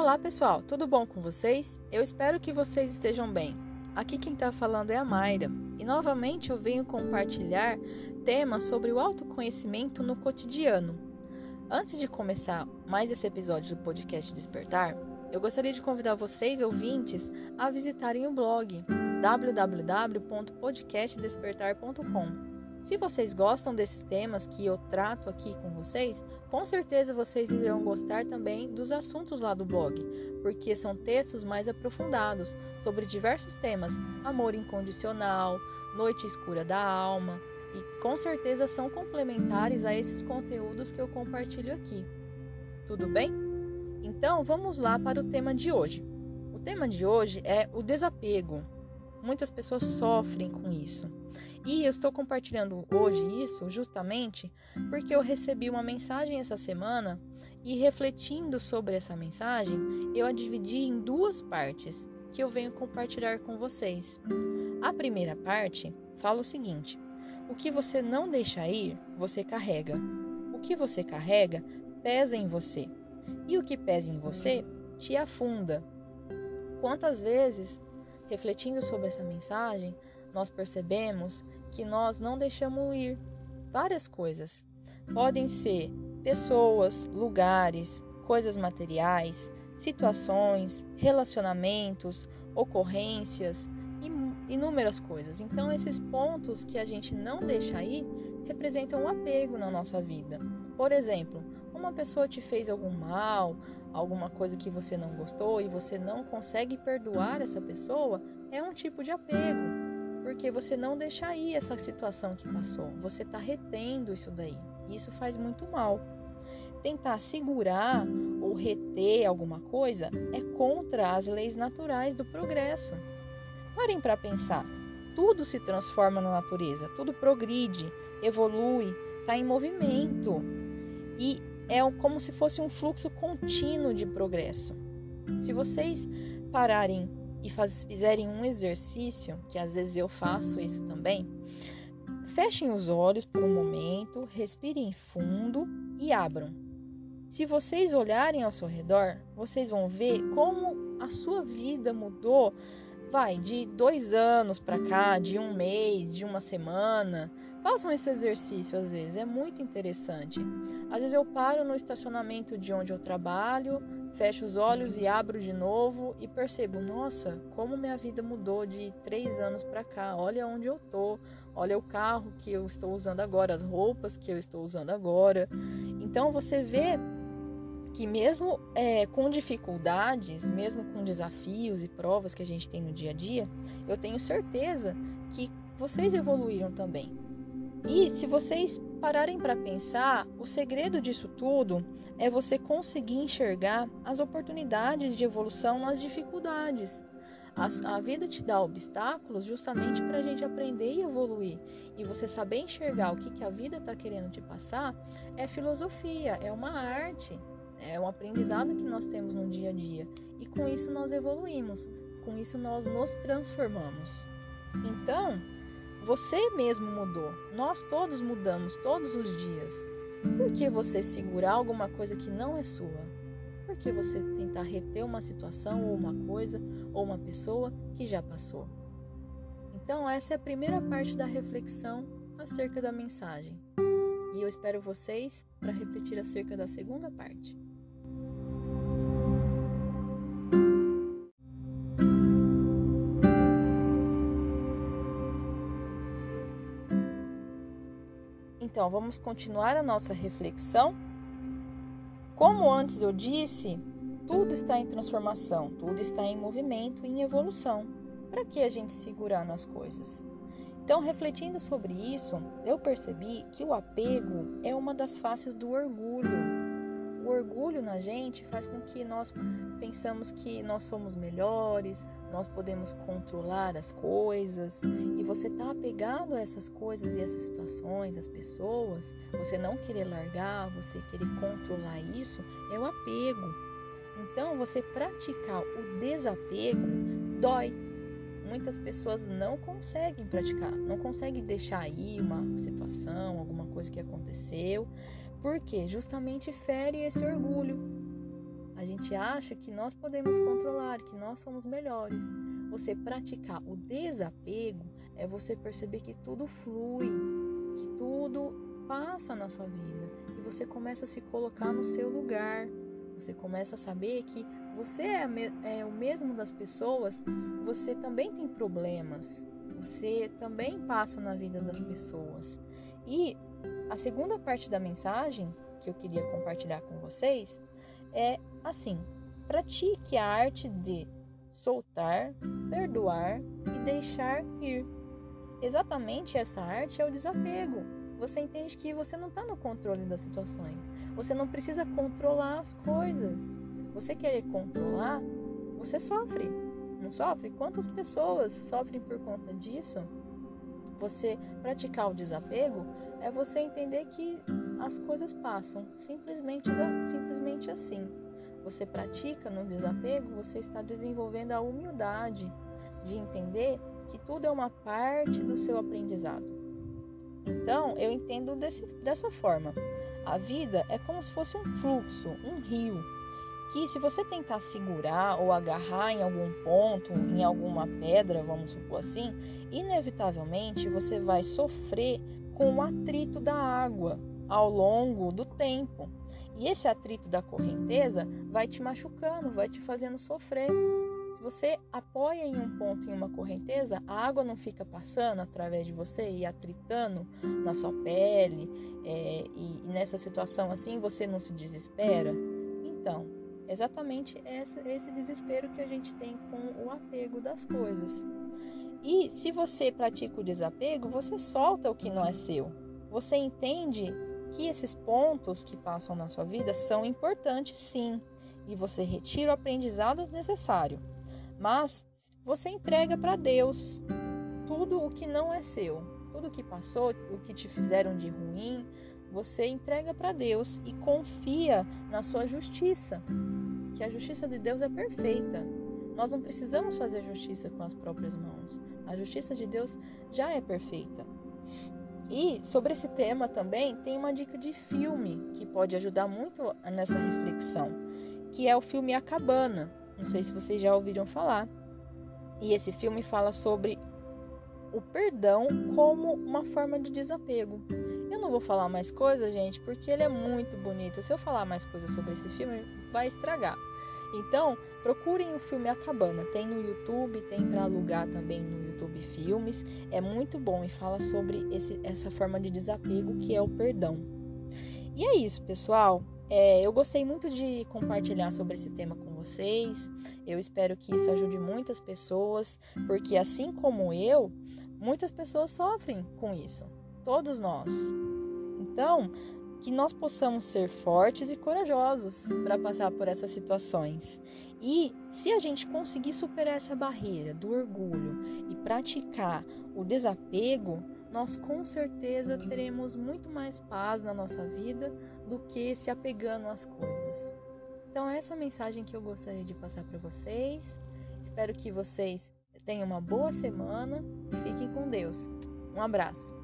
Olá pessoal, tudo bom com vocês? Eu espero que vocês estejam bem. Aqui quem está falando é a Mayra e novamente eu venho compartilhar temas sobre o autoconhecimento no cotidiano. Antes de começar mais esse episódio do podcast Despertar, eu gostaria de convidar vocês, ouvintes, a visitarem o blog www.podcastdespertar.com se vocês gostam desses temas que eu trato aqui com vocês, com certeza vocês irão gostar também dos assuntos lá do blog, porque são textos mais aprofundados sobre diversos temas: amor incondicional, noite escura da alma, e com certeza são complementares a esses conteúdos que eu compartilho aqui. Tudo bem? Então vamos lá para o tema de hoje. O tema de hoje é o desapego. Muitas pessoas sofrem com isso. E eu estou compartilhando hoje isso justamente porque eu recebi uma mensagem essa semana e refletindo sobre essa mensagem, eu a dividi em duas partes que eu venho compartilhar com vocês. A primeira parte fala o seguinte: o que você não deixa ir, você carrega. O que você carrega pesa em você. E o que pesa em você te afunda. Quantas vezes, refletindo sobre essa mensagem, nós percebemos que nós não deixamos ir várias coisas. Podem ser pessoas, lugares, coisas materiais, situações, relacionamentos, ocorrências inúmeras coisas. Então, esses pontos que a gente não deixa ir representam um apego na nossa vida. Por exemplo, uma pessoa te fez algum mal, alguma coisa que você não gostou e você não consegue perdoar essa pessoa, é um tipo de apego porque você não deixa ir essa situação que passou. Você está retendo isso daí. Isso faz muito mal. Tentar segurar ou reter alguma coisa é contra as leis naturais do progresso. Parem para pensar. Tudo se transforma na natureza, tudo progride, evolui, está em movimento. E é como se fosse um fluxo contínuo de progresso. Se vocês pararem e faz, fizerem um exercício, que às vezes eu faço isso também, fechem os olhos por um momento, respirem fundo e abram. Se vocês olharem ao seu redor, vocês vão ver como a sua vida mudou, vai de dois anos para cá, de um mês, de uma semana. Façam esse exercício às vezes, é muito interessante. Às vezes eu paro no estacionamento de onde eu trabalho, Fecho os olhos e abro de novo e percebo, nossa, como minha vida mudou de três anos para cá. Olha onde eu tô, olha o carro que eu estou usando agora, as roupas que eu estou usando agora. Então você vê que mesmo é, com dificuldades, mesmo com desafios e provas que a gente tem no dia a dia, eu tenho certeza que vocês evoluíram também. E se vocês pararem para pensar, o segredo disso tudo é você conseguir enxergar as oportunidades de evolução nas dificuldades. A, a vida te dá obstáculos justamente para a gente aprender e evoluir. E você saber enxergar o que, que a vida está querendo te passar é filosofia, é uma arte, é um aprendizado que nós temos no dia a dia. E com isso nós evoluímos, com isso nós nos transformamos. Então, você mesmo mudou. Nós todos mudamos todos os dias. Por que você segurar alguma coisa que não é sua? Por que você tentar reter uma situação ou uma coisa ou uma pessoa que já passou? Então, essa é a primeira parte da reflexão acerca da mensagem. E eu espero vocês para refletir acerca da segunda parte. Então, vamos continuar a nossa reflexão. Como antes eu disse, tudo está em transformação, tudo está em movimento, em evolução. Para que a gente segurar nas coisas? Então, refletindo sobre isso, eu percebi que o apego é uma das faces do orgulho orgulho na gente faz com que nós pensamos que nós somos melhores, nós podemos controlar as coisas e você tá apegado a essas coisas e essas situações, as pessoas, você não querer largar, você querer controlar isso, é o apego. Então, você praticar o desapego dói. Muitas pessoas não conseguem praticar, não conseguem deixar aí uma situação, alguma coisa que aconteceu, porque justamente fere esse orgulho. A gente acha que nós podemos controlar, que nós somos melhores. Você praticar o desapego é você perceber que tudo flui, que tudo passa na sua vida e você começa a se colocar no seu lugar. Você começa a saber que você é, é o mesmo das pessoas, você também tem problemas, você também passa na vida das pessoas. E a segunda parte da mensagem que eu queria compartilhar com vocês é assim: pratique a arte de soltar, perdoar e deixar ir. Exatamente essa arte é o desapego. Você entende que você não está no controle das situações. Você não precisa controlar as coisas. Você querer controlar, você sofre. Não sofre? Quantas pessoas sofrem por conta disso? Você praticar o desapego é você entender que as coisas passam simplesmente, simplesmente assim. Você pratica no desapego, você está desenvolvendo a humildade de entender que tudo é uma parte do seu aprendizado. Então, eu entendo desse, dessa forma. A vida é como se fosse um fluxo, um rio, que se você tentar segurar ou agarrar em algum ponto, em alguma pedra, vamos supor assim, inevitavelmente você vai sofrer com o atrito da água ao longo do tempo. E esse atrito da correnteza vai te machucando, vai te fazendo sofrer. Se você apoia em um ponto em uma correnteza, a água não fica passando através de você e atritando na sua pele, é, e, e nessa situação assim você não se desespera. Então, exatamente esse, esse desespero que a gente tem com o apego das coisas. E se você pratica o desapego, você solta o que não é seu. Você entende que esses pontos que passam na sua vida são importantes, sim, e você retira o aprendizado necessário. Mas você entrega para Deus tudo o que não é seu, tudo o que passou, o que te fizeram de ruim, você entrega para Deus e confia na sua justiça, que a justiça de Deus é perfeita. Nós não precisamos fazer justiça com as próprias mãos. A justiça de Deus já é perfeita. E sobre esse tema também tem uma dica de filme que pode ajudar muito nessa reflexão, que é o filme A Cabana. Não sei se vocês já ouviram falar. E esse filme fala sobre o perdão como uma forma de desapego. Eu não vou falar mais coisas, gente, porque ele é muito bonito. Se eu falar mais coisas sobre esse filme, vai estragar. Então, procurem o filme A Cabana. Tem no YouTube, tem para alugar também no YouTube Filmes. É muito bom e fala sobre esse, essa forma de desapego que é o perdão. E é isso, pessoal. É, eu gostei muito de compartilhar sobre esse tema com vocês. Eu espero que isso ajude muitas pessoas, porque assim como eu, muitas pessoas sofrem com isso. Todos nós. Então, que nós possamos ser fortes e corajosos para passar por essas situações. E se a gente conseguir superar essa barreira do orgulho e praticar o desapego, nós com certeza teremos muito mais paz na nossa vida do que se apegando às coisas. Então, essa é a mensagem que eu gostaria de passar para vocês. Espero que vocês tenham uma boa semana e fiquem com Deus. Um abraço.